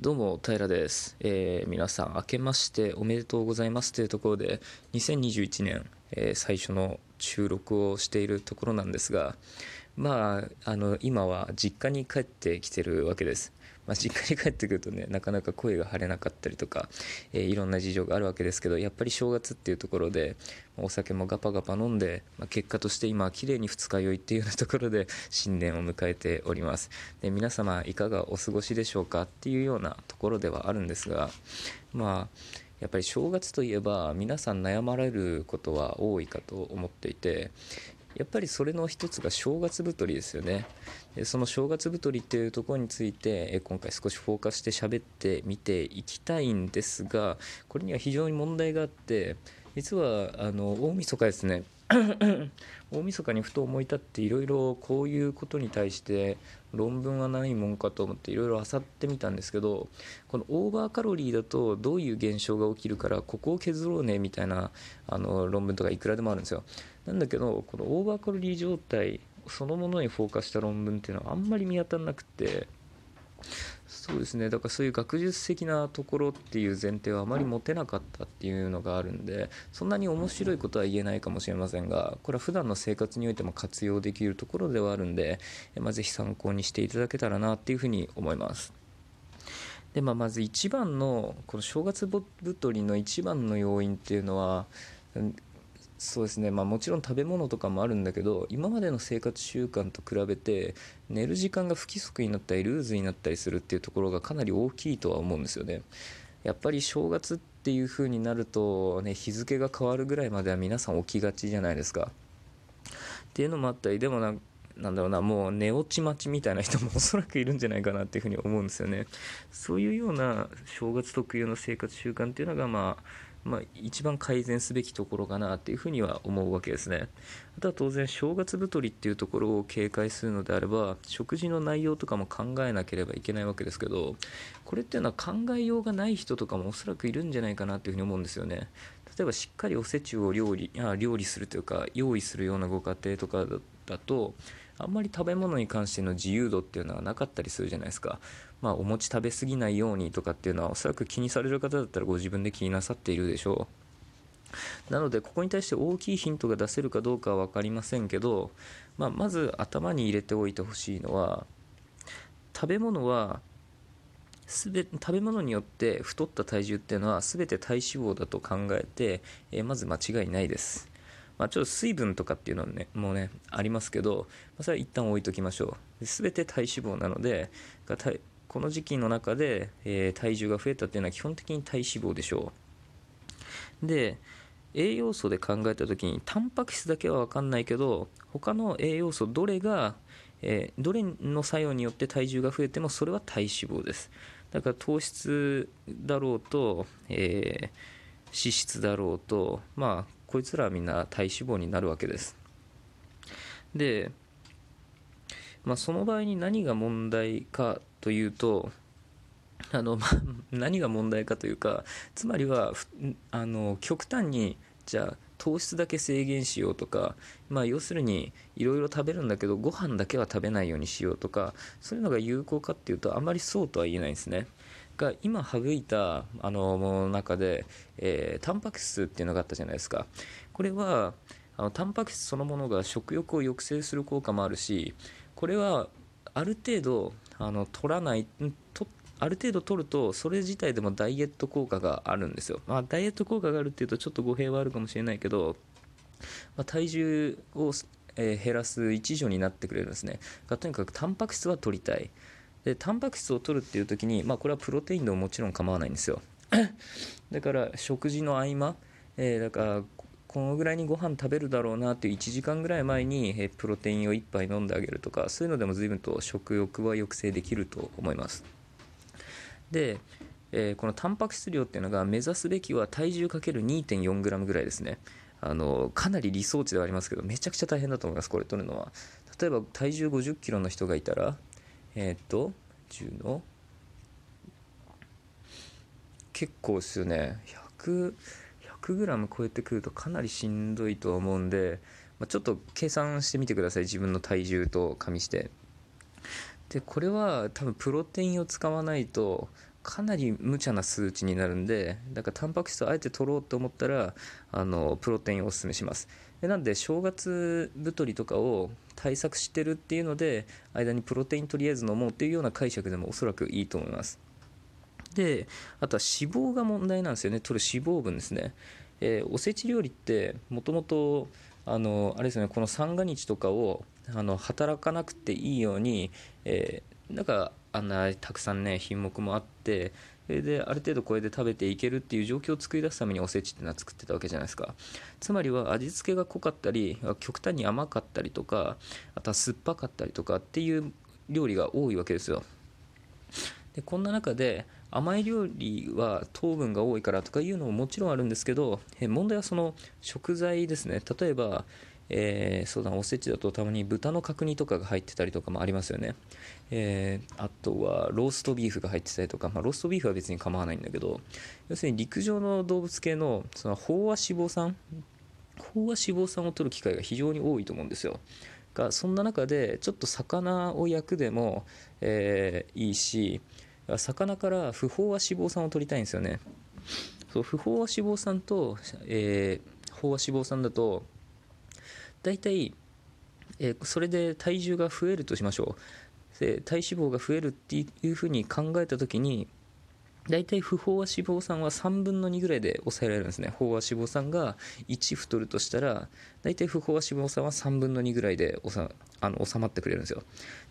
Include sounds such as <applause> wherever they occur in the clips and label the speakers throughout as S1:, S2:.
S1: どうも平です、えー、皆さん明けましておめでとうございますというところで2021年、えー、最初の収録をしているところなんですがまああの今は実家に帰ってきてるわけです。まあ、実家に帰ってくるとねなかなか声が張れなかったりとか、えー、いろんな事情があるわけですけどやっぱり正月っていうところでお酒もガパガパ飲んで、まあ、結果として今は綺麗に二日酔いっていうようなところで新年を迎えております。で皆様いかがお過ごしでしょうかっていうようなところではあるんですがまあやっぱり正月といえば皆さん悩まれることは多いかと思っていてやっぱりそれの一つが正月太りですよね。でその正月太りっていうところについて今回少しフォーカスして喋ってみていきたいんですがこれには非常に問題があって実はあの大晦日ですね。大晦日にふと思い立っていろいろこういうことに対して論文はないもんかと思っていろいろ漁ってみたんですけどこのオーバーカロリーだとどういう現象が起きるからここを削ろうねみたいなあの論文とかいくらでもあるんですよ。なんだけどこのオーバーカロリー状態そのものにフォーカスした論文っていうのはあんまり見当たらなくてそうですねだからそういう学術的なところっていう前提はあまり持てなかったっていうのがあるんでそんなに面白いことは言えないかもしれませんがこれは普段の生活においても活用できるところではあるんで、まあ、ぜひ参考にしていただけたらなっていうふうに思います。でまあ、まず一番のこの正月太りの一番の要因っていうのはそうですね。まあもちろん食べ物とかもあるんだけど今までの生活習慣と比べて寝る時間が不規則になったりルーズになったりするっていうところがかなり大きいとは思うんですよね。やっぱり正月っていう風になるとね日付が変わるぐらいまでは皆さん起きがちじゃないですか。っていうのもあったりでもななんだろうなもう寝落ち待ちみたいな人も <laughs> おそらくいるんじゃないかなっていうふうに思うんですよね。そういうような正月特有の生活習慣っていうのがまあまあ、一番改善すべきところかなっていうふうには思うわけですね。あとは当然正月太りっていうところを警戒するのであれば食事の内容とかも考えなければいけないわけですけどこれっていうのは考えようがない人とかもおそらくいるんじゃないかなっていうふうに思うんですよね。例えばしっかりおせちを料理あ料理するというか用意するようなご家庭とかだとあんまり食べ物に関しての自由度っていうのはなかったりするじゃないですか。まあ、お餅食べ過ぎないようにとかっていうのはおそらく気にされる方だったらご自分で気になさっているでしょう。なのでここに対して大きいヒントが出せるかどうかは分かりませんけど、まあ、まず頭に入れておいてほしいのは食べ物はすべ食べ物によって太った体重っていうのは全て体脂肪だと考えて、え、まず間違いないです。まあ、ちょっと水分とかっていうのはね、もうね、ありますけど、まあ、それは一旦置いときましょう。すべて体脂肪なので、この時期の中で、えー、体重が増えたっていうのは基本的に体脂肪でしょう。で、栄養素で考えた時に、タンパク質だけは分かんないけど、他の栄養素どれが、えー、どれの作用によって体重が増えてもそれは体脂肪です。だから糖質だろうと、えー、脂質だろうと、まあ、こいつらはみんな体脂肪になるわけですで、まあ、その場合に何が問題かというとあの、まあ、何が問題かというかつまりはあの極端にじゃあ糖質だけ制限しようとか、まあ、要するにいろいろ食べるんだけどご飯だけは食べないようにしようとかそういうのが有効かっていうとあまりそうとは言えないんですね。が今省いたあのものの中で、えー、タンパク質っていうのがあったじゃないですか。これはあのタンパク質そのものが食欲を抑制する効果もあるしこれはある程度あの取らないとある程度取るとそれ自体でもダイエット効果があるんですよ、まあ、ダイエット効果があるっていうとちょっと語弊はあるかもしれないけど、まあ、体重を、えー、減らす一助になってくれるんですね。がとにかくタンパク質は取りたい。でタンパク質を取るっていう時に、まあ、これはプロテインでももちろん構わないんですよ。<clears throat> だから食事の合間、えー、だからこのぐらいにご飯食べるだろうなっていう1時間ぐらい前に、えプロテインを1杯飲んであげるとかそういうのでも随分と食欲は抑制できると思います。で、えー、このタンパク質量っていうのが目指すべきは体重 ×2.4g ぐらいですね。あのかなり理想値ではありますけどめちゃくちゃ大変だと思いますこれ取るのは。例えば体重 50kg の人がいたらえっ、と10の？結構っすよね。100 100g 超えてくるとかなりしんどいと思うんで、まあ、ちょっと計算してみてください。自分の体重と加味して。でこれは多分プロテインを使わないとかなり無茶な数値になるんでだからタンパク質をあえて取ろうと思ったらあのプロテインをおすすめします。でなんで正月太りとかを対策してるっていうので間にプロテインとりあえず飲もうっていうような解釈でもおそらくいいと思います。であとは脂肪が問題なんですよね。取る脂肪分ですね、えー、おせち料理ってもともとあのあれですね。この三が日とかをあの働かなくていいように、えー、なんかあんなたくさんね品目もあってそれである程度これで食べていけるっていう状況を作り出すためにおせちっていうのは作ってたわけじゃないですか。つまりは味付けが濃かったり極端に甘かったりとかあとは酸っぱかったりとかっていう料理が多いわけですよ。でこんな中で甘い料理は糖分が多いからとかいうのももちろんあるんですけど問題はその食材ですね。例えばえー、そうだおせちだとたまに豚の角煮とかが入ってたりとかもありますよね、えー、あとはローストビーフが入ってたりとか、まあ、ローストビーフは別に構わないんだけど要するに陸上の動物系のその飽和脂肪酸？飽和脂肪酸を取る機会が非常に多いと思うんですよ。がそんな中でちょっと魚を焼くでも、えー、いいし魚から不飽和脂肪酸を取りたいんですよね。そう不飽和脂肪酸と、えー、飽和脂肪酸だと大体、えー、それで体重が増えるとしましょう。で体脂肪が増えるっていうふうに考えた時に大体不飽和脂肪酸は3分の2ぐらいで抑えられるんですね。飽和脂肪酸が1太るとしたら大体不飽和脂肪酸は3分の2ぐらいであの収まってくれるんですよ。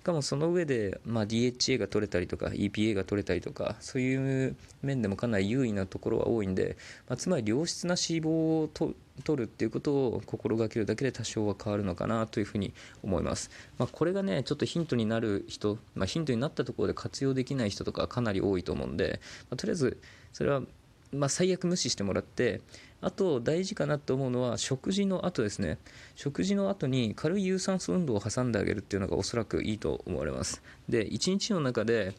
S1: しかもその上で、まあ、DHA が取れたりとか EPA が取れたりとかそういう面でもかなり優位なところは多いんで、まあ、つまり良質な脂肪をと取るっていうことを心がけるだけで多少は変わるのかなというふうに思います、まあ、これがねちょっとヒントになる人、まあ、ヒントになったところで活用できない人とかかなり多いと思うんで、まあ、とりあえずそれはま最悪無視してもらってあと大事かなと思うのは食事の後ですね。食事の後に軽い有酸素運動を挟んであげるっていうのがおそらくいいと思われます。で1日の中で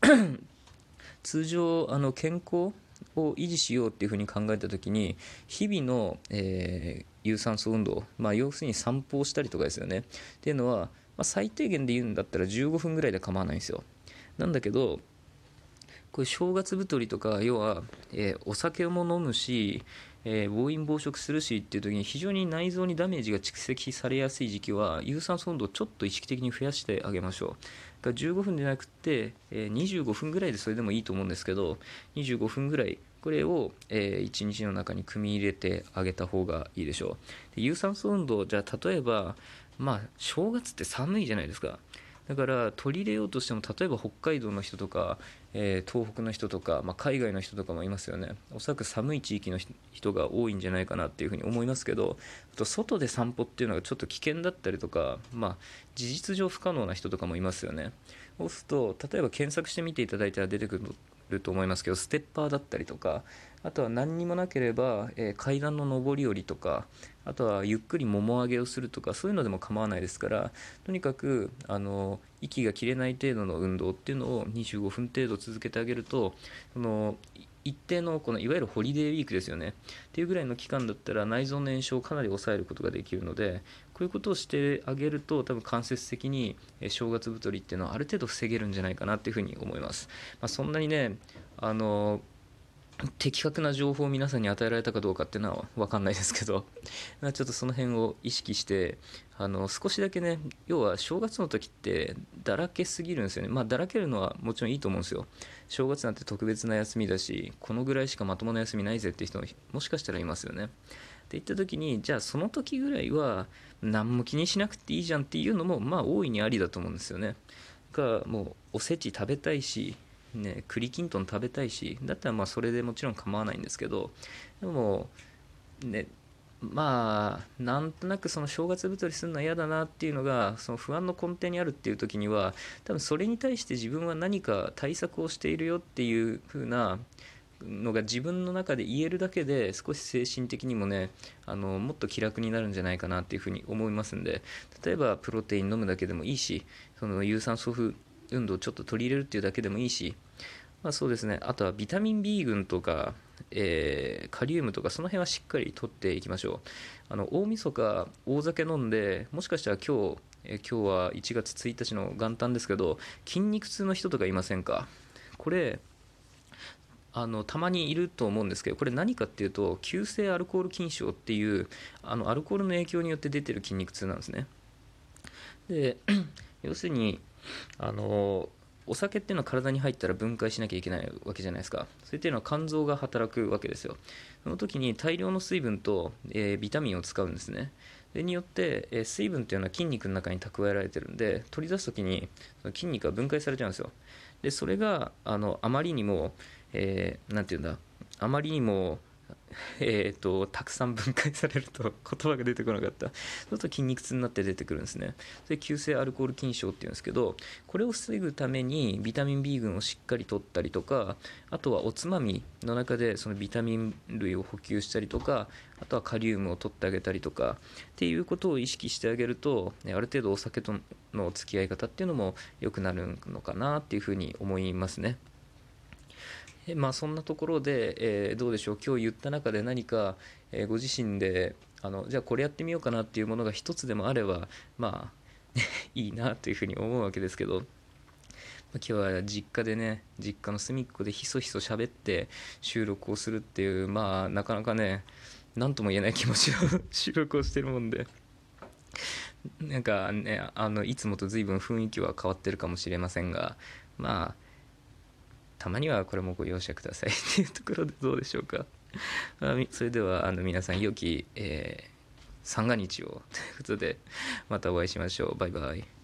S1: <clears throat> 通常あの健康を維持しようっていうふうに考えた時に日々の、えー、有酸素運動、まあ、要するに散歩をしたりとかですよね。っていうのは、まあ、最低限で言うんだったら15分ぐらいで構わないんですよ。なんだけどこれ正月太りとか要は、えー、お酒も飲むしえー、暴飲暴食するしっていう時に非常に内臓にダメージが蓄積されやすい時期は有酸素運動をちょっと意識的に増やしてあげましょう。が15分でなくて、えー、25分ぐらいでそれでもいいと思うんですけど25分ぐらいこれを、えー、1日の中に組み入れてあげた方がいいでしょう。で有酸素運動じゃあ例えばまあ正月って寒いじゃないですか。だから取り入れようとしても例えば北海道の人とか、えー、東北の人とか、まあ、海外の人とかもいますよね。おそらく寒い地域の人が多いんじゃないかなっていうふうに思いますけどあと外で散歩っていうのがちょっと危険だったりとか、まあ、事実上不可能な人とかもいますよね。そうすると例えば検索してみていただいたら出てくると思いますけどステッパーだったりとかあとは何にもなければ、えー、階段の上り下りとかあとはゆっくりもも上げをするとかそういうのでも構わないですからとにかくあの息が切れない程度の運動っていうのを25分程度続けてあげるとその一定のこのいわゆるホリデーウィークですよね。っていうぐらいの期間だったら内臓の炎症をかなり抑えることができるのでこういうことをしてあげると多分間接的に正月太りっていうのはある程度防げるんじゃないかなっていうふうに思います、まあ、そんなにねあの的確な情報を皆さんに与えられたかどうかっていうのは分かんないですけど <laughs> ちょっとその辺を意識してあの少しだけね要は正月の時ってだらけすぎるんですよね。まあだらけるのはもちろんいいと思うんですよ。正月なんて特別な休みだしこのぐらいしかまともな休みないぜって人ももしかしたらいますよね。って言った時にじゃあその時ぐらいは何も気にしなくていいじゃんっていうのもまあ大いにありだと思うんですよね。がもうおせち食べたいしね、栗きんとん食べたいしだったらまあそれでもちろん構わないんですけどでもねまあなんとなくその正月太りするのは嫌だなっていうのがその不安の根底にあるっていう時には多分それに対して自分は何か対策をしているよっていう風なのが自分の中で言えるだけで少し精神的にもねあのもっと気楽になるんじゃないかなっていうふうに思いますんで例えばプロテイン飲むだけでもいいしその有酸素風運動をちょっと取り入れるっていうだけでもいいし、まあ、そうですね。あとはビタミン B 群とか、えー、カリウムとかその辺はしっかり取っていきましょう。あの大晦日大酒飲んでもしかしたら今日、えー、今日は1月1日の元旦ですけど筋肉痛の人とかいませんか？これあのたまにいると思うんですけどこれ何かっていうと急性アルコール筋症っていうあのアルコールの影響によって出てる筋肉痛なんですね。で <clears throat> 要するにあのお酒っていうのは体に入ったら分解しなきゃいけないわけじゃないですか。それっていうのは肝臓が働くわけですよ。その時に大量の水分と、えー、ビタミンを使うんですね。でによって、えー、水分っていうのは筋肉の中に蓄えられてるんで取り出す時にその筋肉が分解されちゃうんですよ。でそれがあのあまりにもえー、て言うんだあまりにもえーと、たくさん分解されると言葉が出てこなかったそうすると筋肉痛になって出てくるんですねそれ急性アルコール筋症っていうんですけどこれを防ぐためにビタミン B 群をしっかりとったりとかあとはおつまみの中でそのビタミン類を補給したりとかあとはカリウムを取ってあげたりとかっていうことを意識してあげるとある程度お酒との付き合い方っていうのも良くなるのかなっていうふうに思いますね。まあ、そんなところで、えー、どうでしょう今日言った中で何か、えー、ご自身であのじゃあこれやってみようかなっていうものが一つでもあればまあ <laughs> いいなというふうに思うわけですけど、ま、今日は実家でね実家の隅っこでひそひそ喋って収録をするっていうまあなかなかね何とも言えない気持ちの <laughs> 収録をしてるもんで。なんかねあのいつもと随分雰囲気は変わってるかもしれませんがまあたまにはこれもご容赦くださいっていうところでどうでしょうか。<laughs> それではあの皆さん良き、えー、三が日をということでまたお会いしましょう。バイバイ。